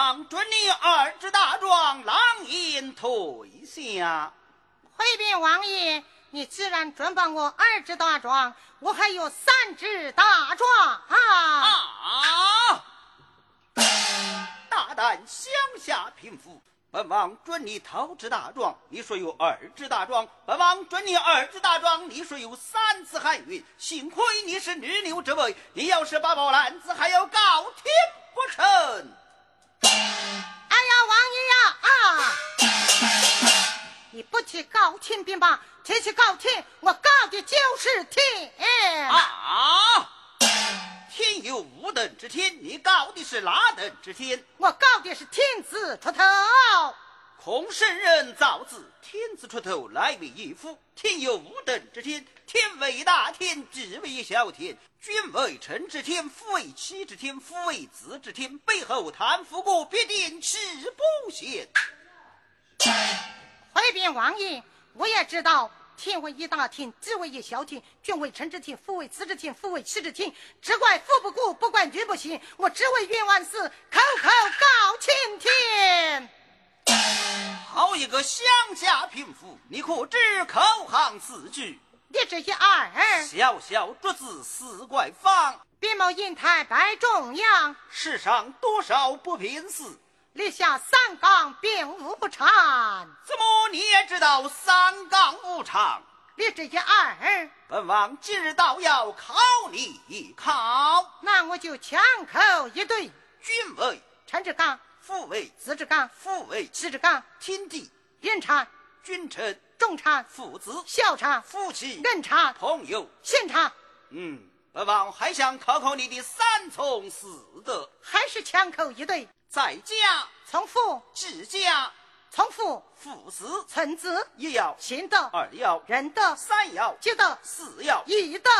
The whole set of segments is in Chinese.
王准你二支大壮，狼烟退下。回禀王爷，你既然准帮我二支大壮，我还有三支大壮啊！大胆乡下贫妇，本王准你头支大壮，你说有二支大壮；本王准你二支大壮，你说有三次汉运。幸亏你是女流之辈，你要是八宝男子，还要告天不成？哎呀，王爷呀啊！你不提告天兵吧，提起告天，我告的就是天啊！天有五等之天，你告的是哪等之天？我告的是天子出头。孔圣人造字，天子出头，来为一夫。天有五等之天，天为大天，地为小天。君为臣之天，夫为妻之天，夫为子之天。背后贪腐过，必定吃不贤。回禀王爷，我也知道。天为一大天，地为一小天，君为臣之天，夫为子之天，夫为妻之天，只怪父不顾，不怪女不行。我只为冤枉死，口口告青天。好一个乡下贫妇，你可知口行四句？你这些二，小小桌子四怪方，别冒银台摆中央，世上多少不平事？立下三纲并无不常，怎么你也知道三纲五常？你这些二，本王今日倒要考你一考。那我就枪口一对：君为。臣之纲，父为。子之纲，父为。妻之纲，天地。人差，君臣重产，父子孝差，夫妻恩茶，朋友信差。嗯，本王还想考考你的三从四德，还是枪口一对。在家从父治家，从父父死存子，一要行德，二要仁德，三要积德，四要义德。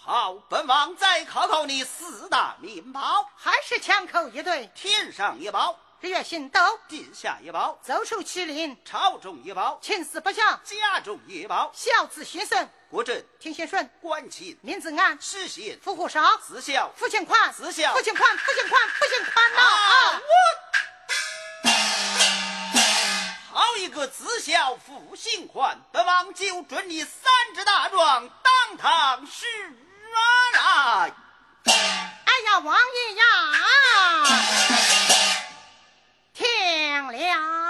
好，本王再考考你四大名宝，还是枪口一对。天上一宝，日月星斗；地下一宝，奏首麒麟；朝中一宝，秦四不祥；家中一宝，孝子贤孙；国政天先顺；官亲民自安；实现富户少；子孝父亲宽；子孝父亲宽；父亲宽；父亲宽呐！啊，我好一个子孝父心宽，本王就准你三支大状，当堂许来。哎呀，王爷呀，听了。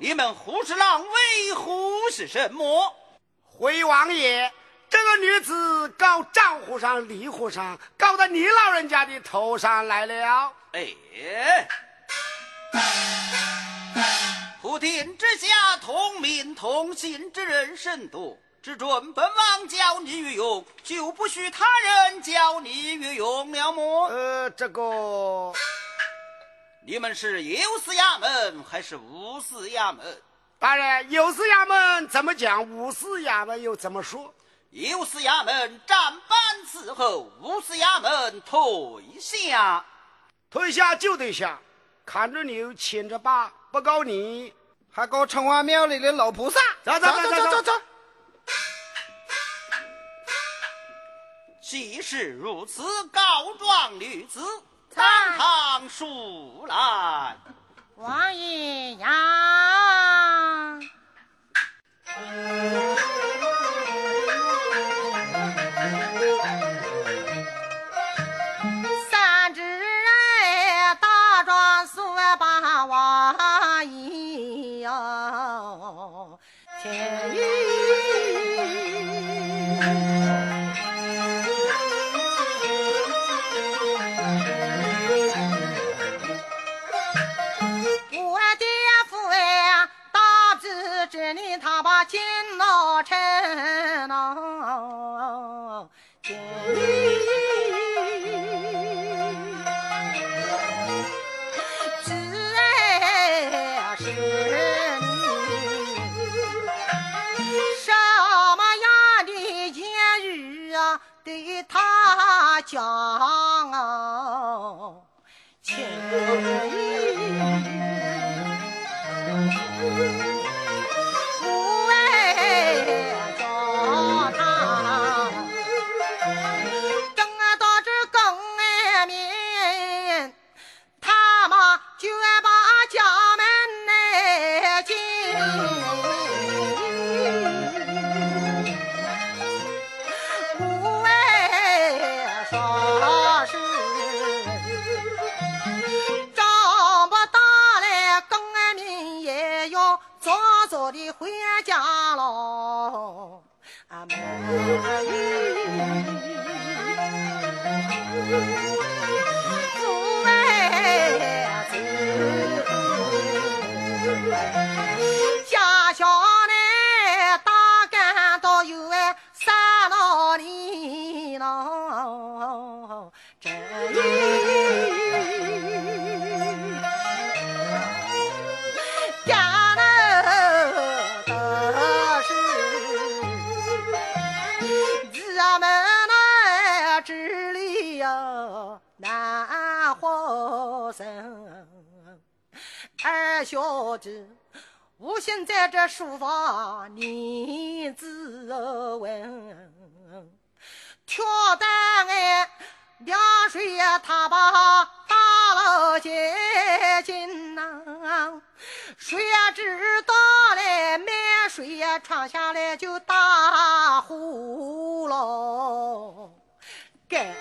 你们胡是狼为胡是什么？回王爷，这个女子告账户上、吏户上，告到你老人家的头上来了。哎，普天之下同名同姓之人甚多，只准本王教你御用，就不许他人教你御用了么？呃，这个你们是有司衙门还是无司衙门？大人，有司衙门怎么讲，无司衙门又怎么说？有司衙门站班伺候，无司衙门退下。退下就得下，看着牛牵着马，不告你。还告城隍庙里的老菩萨。走走走走走走。既是如此告状女子，在当堂恕来。王爷呀，金老臣呐，金只爱是你什么样的言语啊，对他讲啊？情意家喽。啊，没不为家二小姐，无心在这书房念字文，挑担哎，凉水呀，他把打了结晶呐，谁呀知道嘞，满水呀闯下来就打呼喽，该。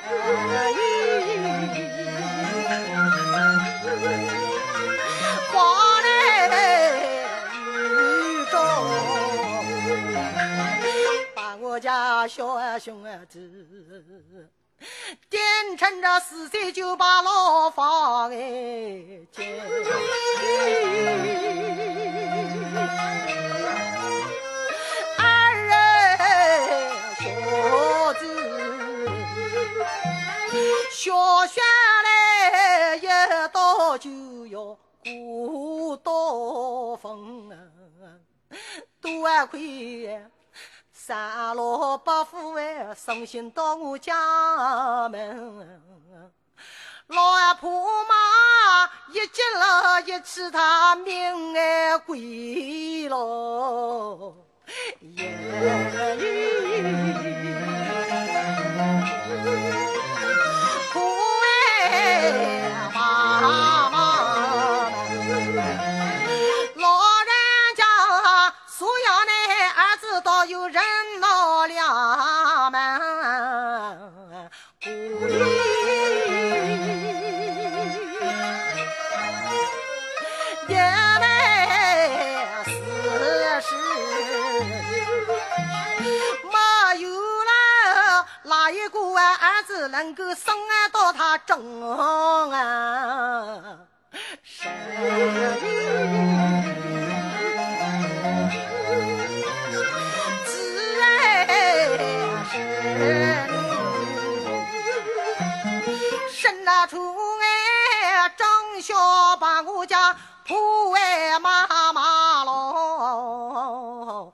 小儿兄儿子点趁着四岁就把牢房哎进。二人小子。小轩来一到就要过刀锋啊，多亏三老八父哎送信到我家门，老婆妈一急了，一气他命哎归喽，有人闹两门，鼓励也来四十。没有了哪一个儿子能够生到他中啊？身是生那出哎，正小把我家铺哎妈妈喽，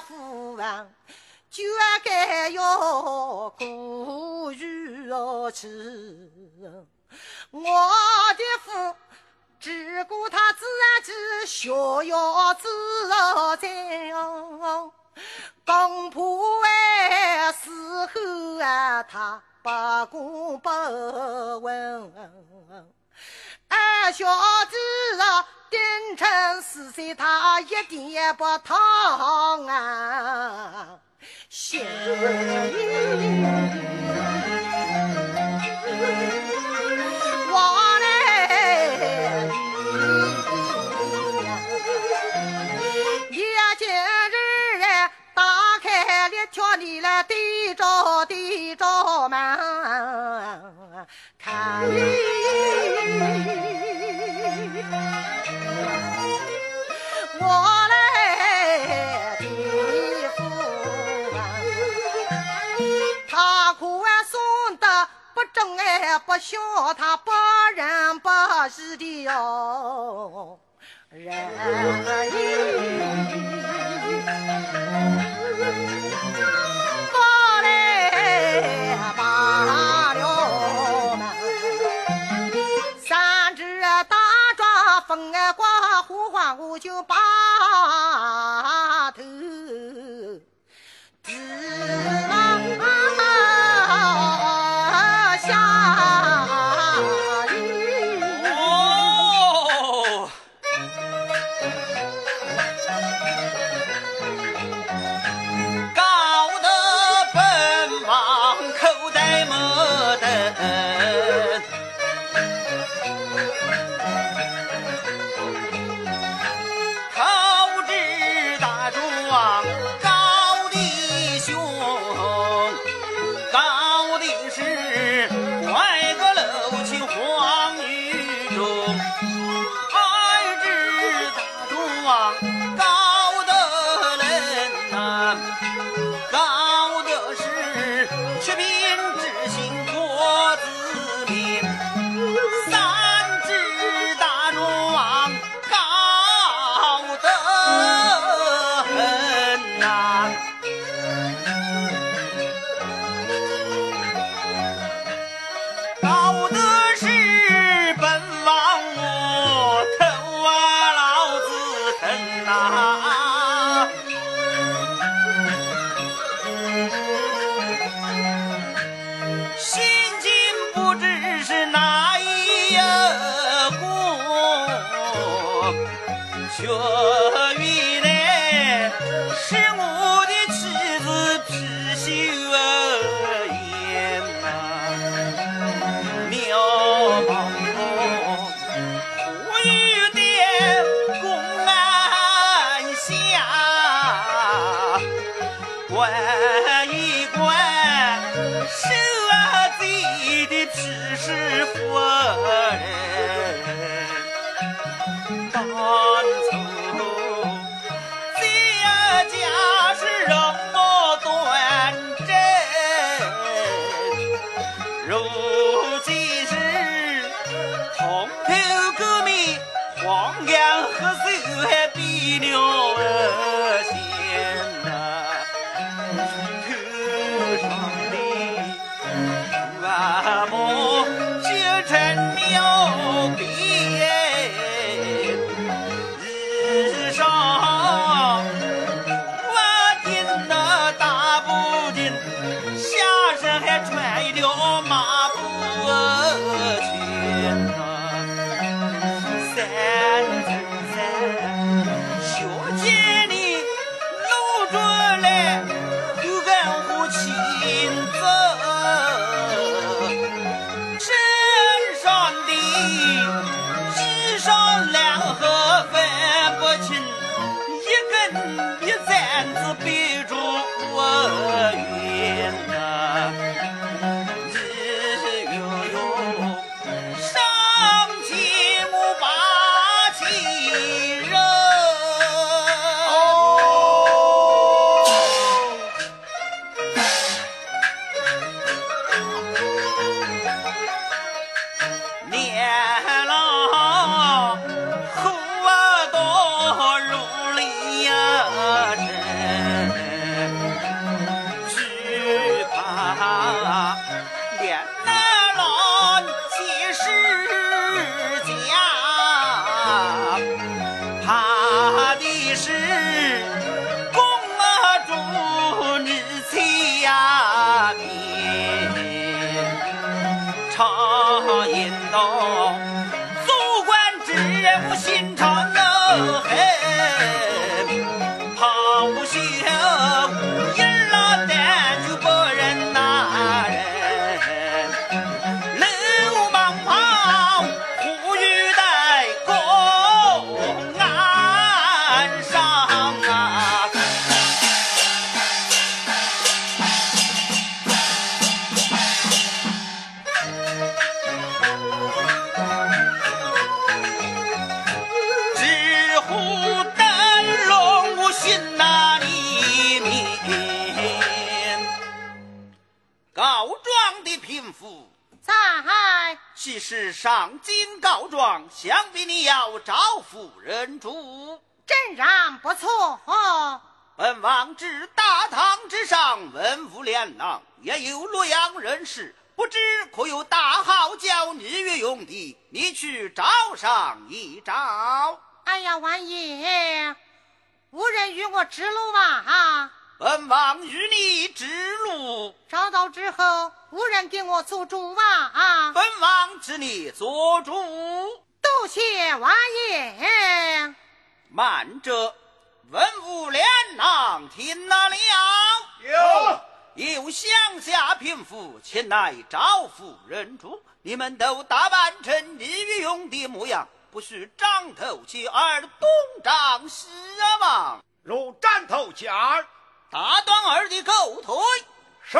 父王，就该要过于去。我的父只顾他自己逍遥自在，公婆为死后啊，他不顾不问。二小子啊，丁成四岁，他一点也不疼啊！小我嘞，两今日，打开了条你来对着对着门看。的不忠哎，不孝，他不仁不义的哟，人。既是上京告状，想必你要招夫人主。真然不错哦。本王至大唐之上文武两郎，也有洛阳人士，不知可有大号叫李月用的？你去找上一找。哎呀，王爷，无人与我指路啊！本王与你指路，找到之后，无人给我做主啊！本王指你做主。多谢王爷。慢着，文武两郎听了了。有有乡下贫妇前来招夫人主，你们都打扮成李云勇的模样，不许张头起耳，东张西望，如张头尖儿，打断儿的狗腿。是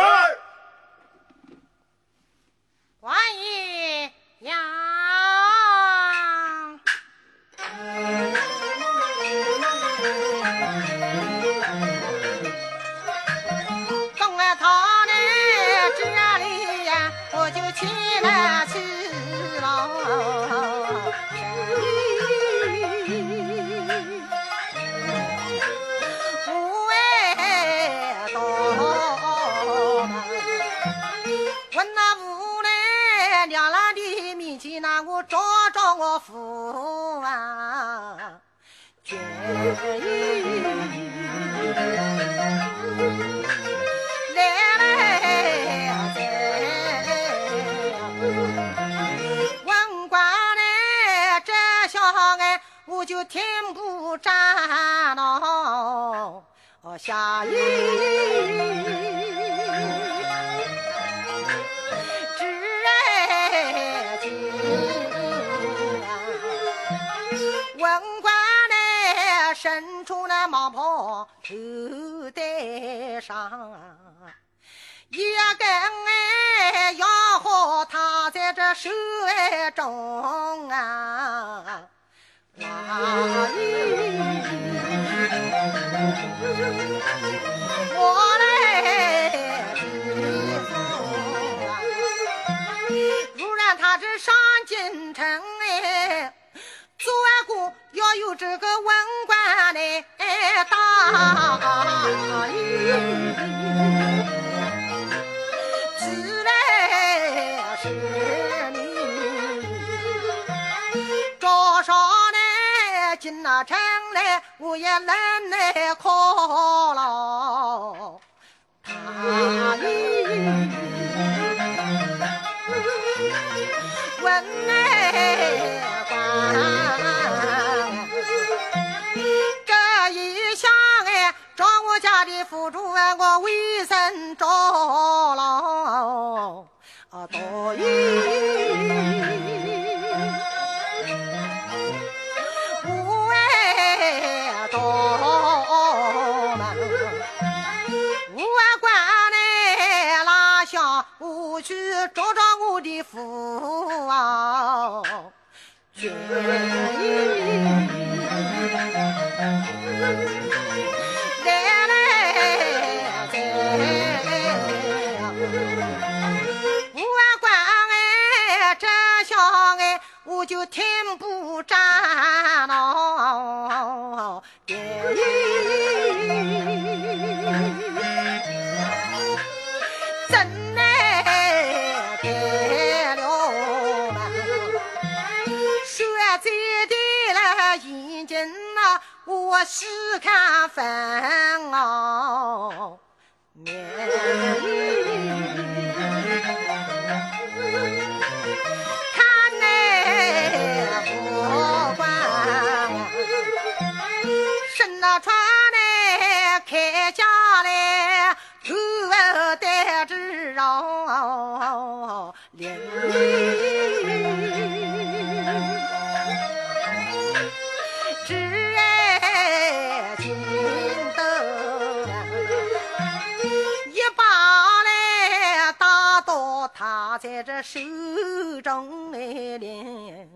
在这手哎中啊，那我来披风啊。如然他这上京城哎，做官要有这个文官来当，进那城来，我也难来靠了他问去找找我的父啊。我管哎，这下哎，我就听不着了。细看分啊，面看那不管，伸那船来开家来，头戴着绕领。在这手中来领，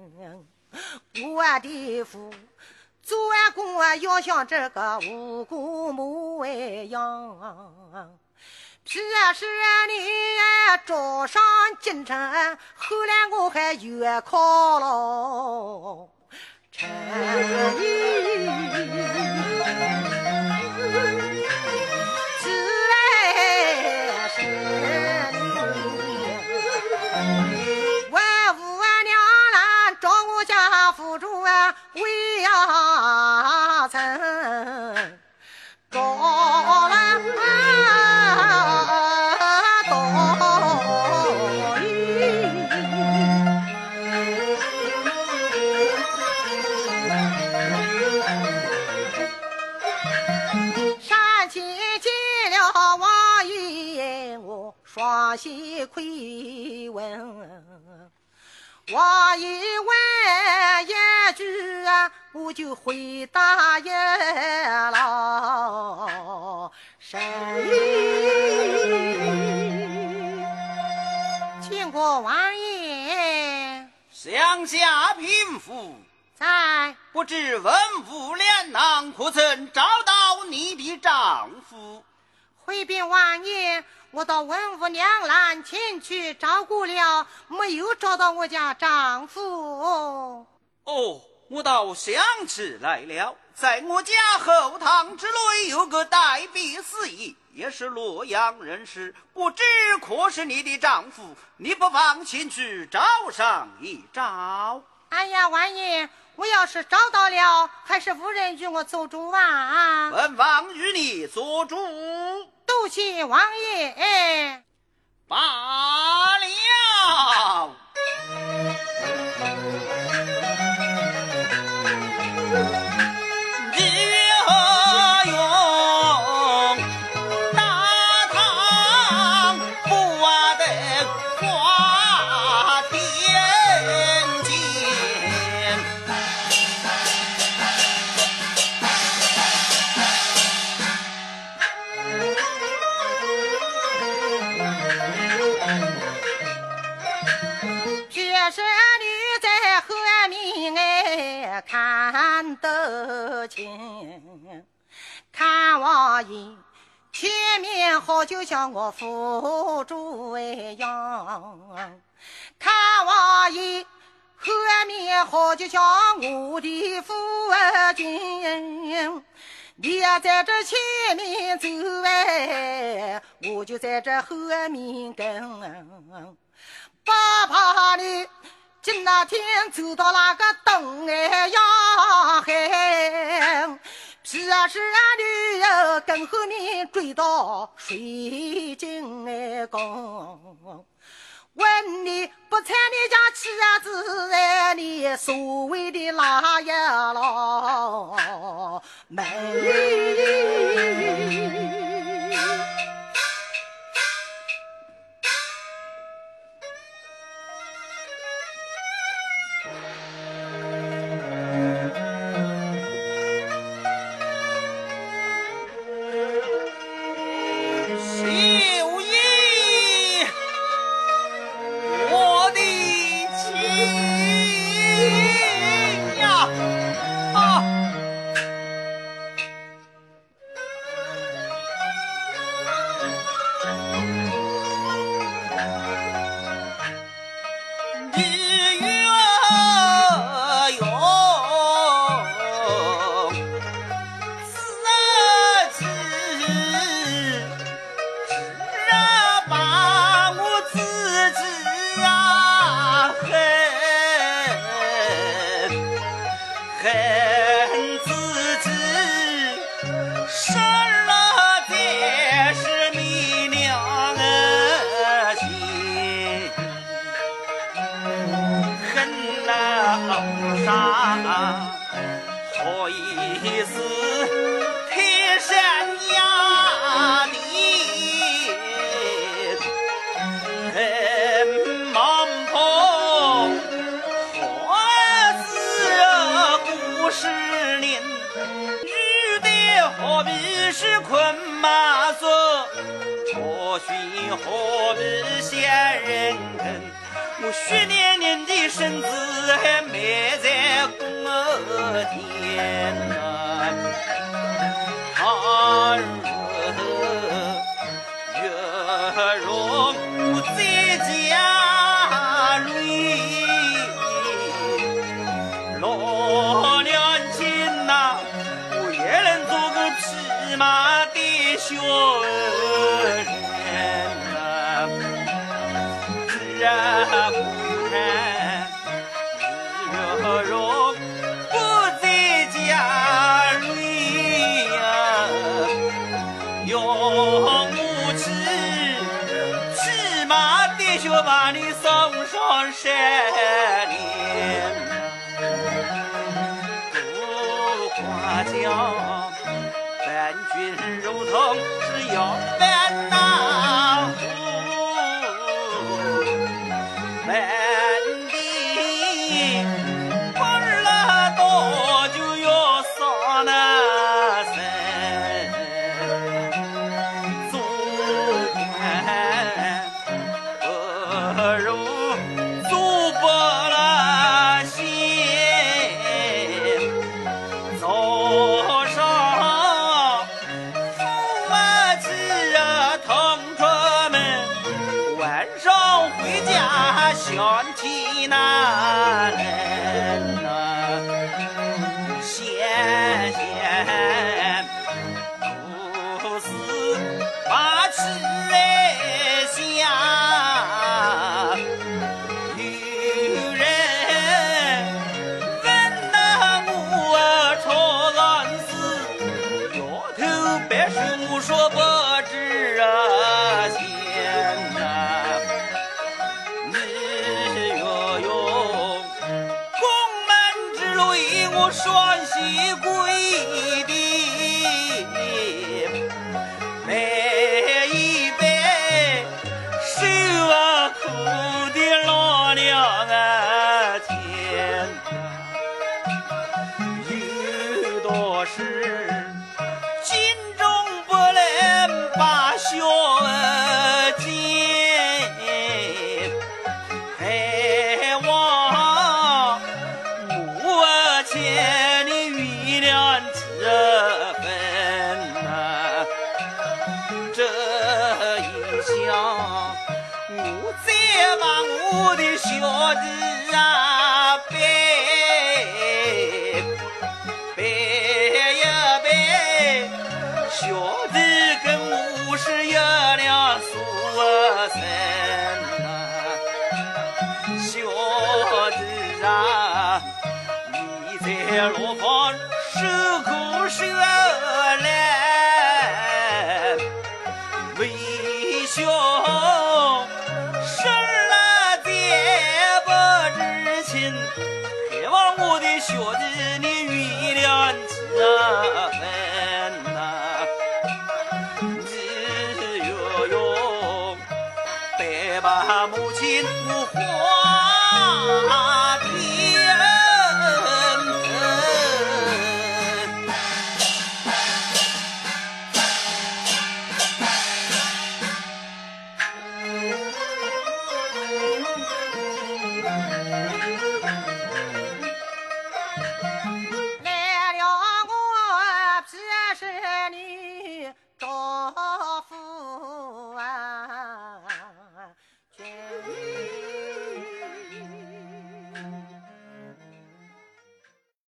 我的父。做官要像这个无辜母一样，平时你早上进城，后来我还月考了陈毅。呀曾找了多余。山前见了王爷，我双膝跪问。王爷问一句，我就回答一了神语。见过王爷，乡下贫妇，在不知文武两郎可曾找到你的丈夫？回禀王爷，我到文武两郎前去照顾了，没有找到我家丈夫。哦，我倒想起来了，在我家后堂之内有个代笔司仪，也是洛阳人士，不知可是你的丈夫？你不妨前去找上一找。哎呀，王爷，我要是找到了，还是无人与我做主啊！本王与你做主多谢王爷。哎，罢了。前面好，就像我夫主一样。看王爷后面好就像我的父亲。你要在这前面走哎，我就在这后面跟。爸怕你今那天走到那个东哎呀嘿，是啊是啊女儿跟后面追到水晶宫。问你不睬你家妻子哎，你所谓的哪一老妹？殿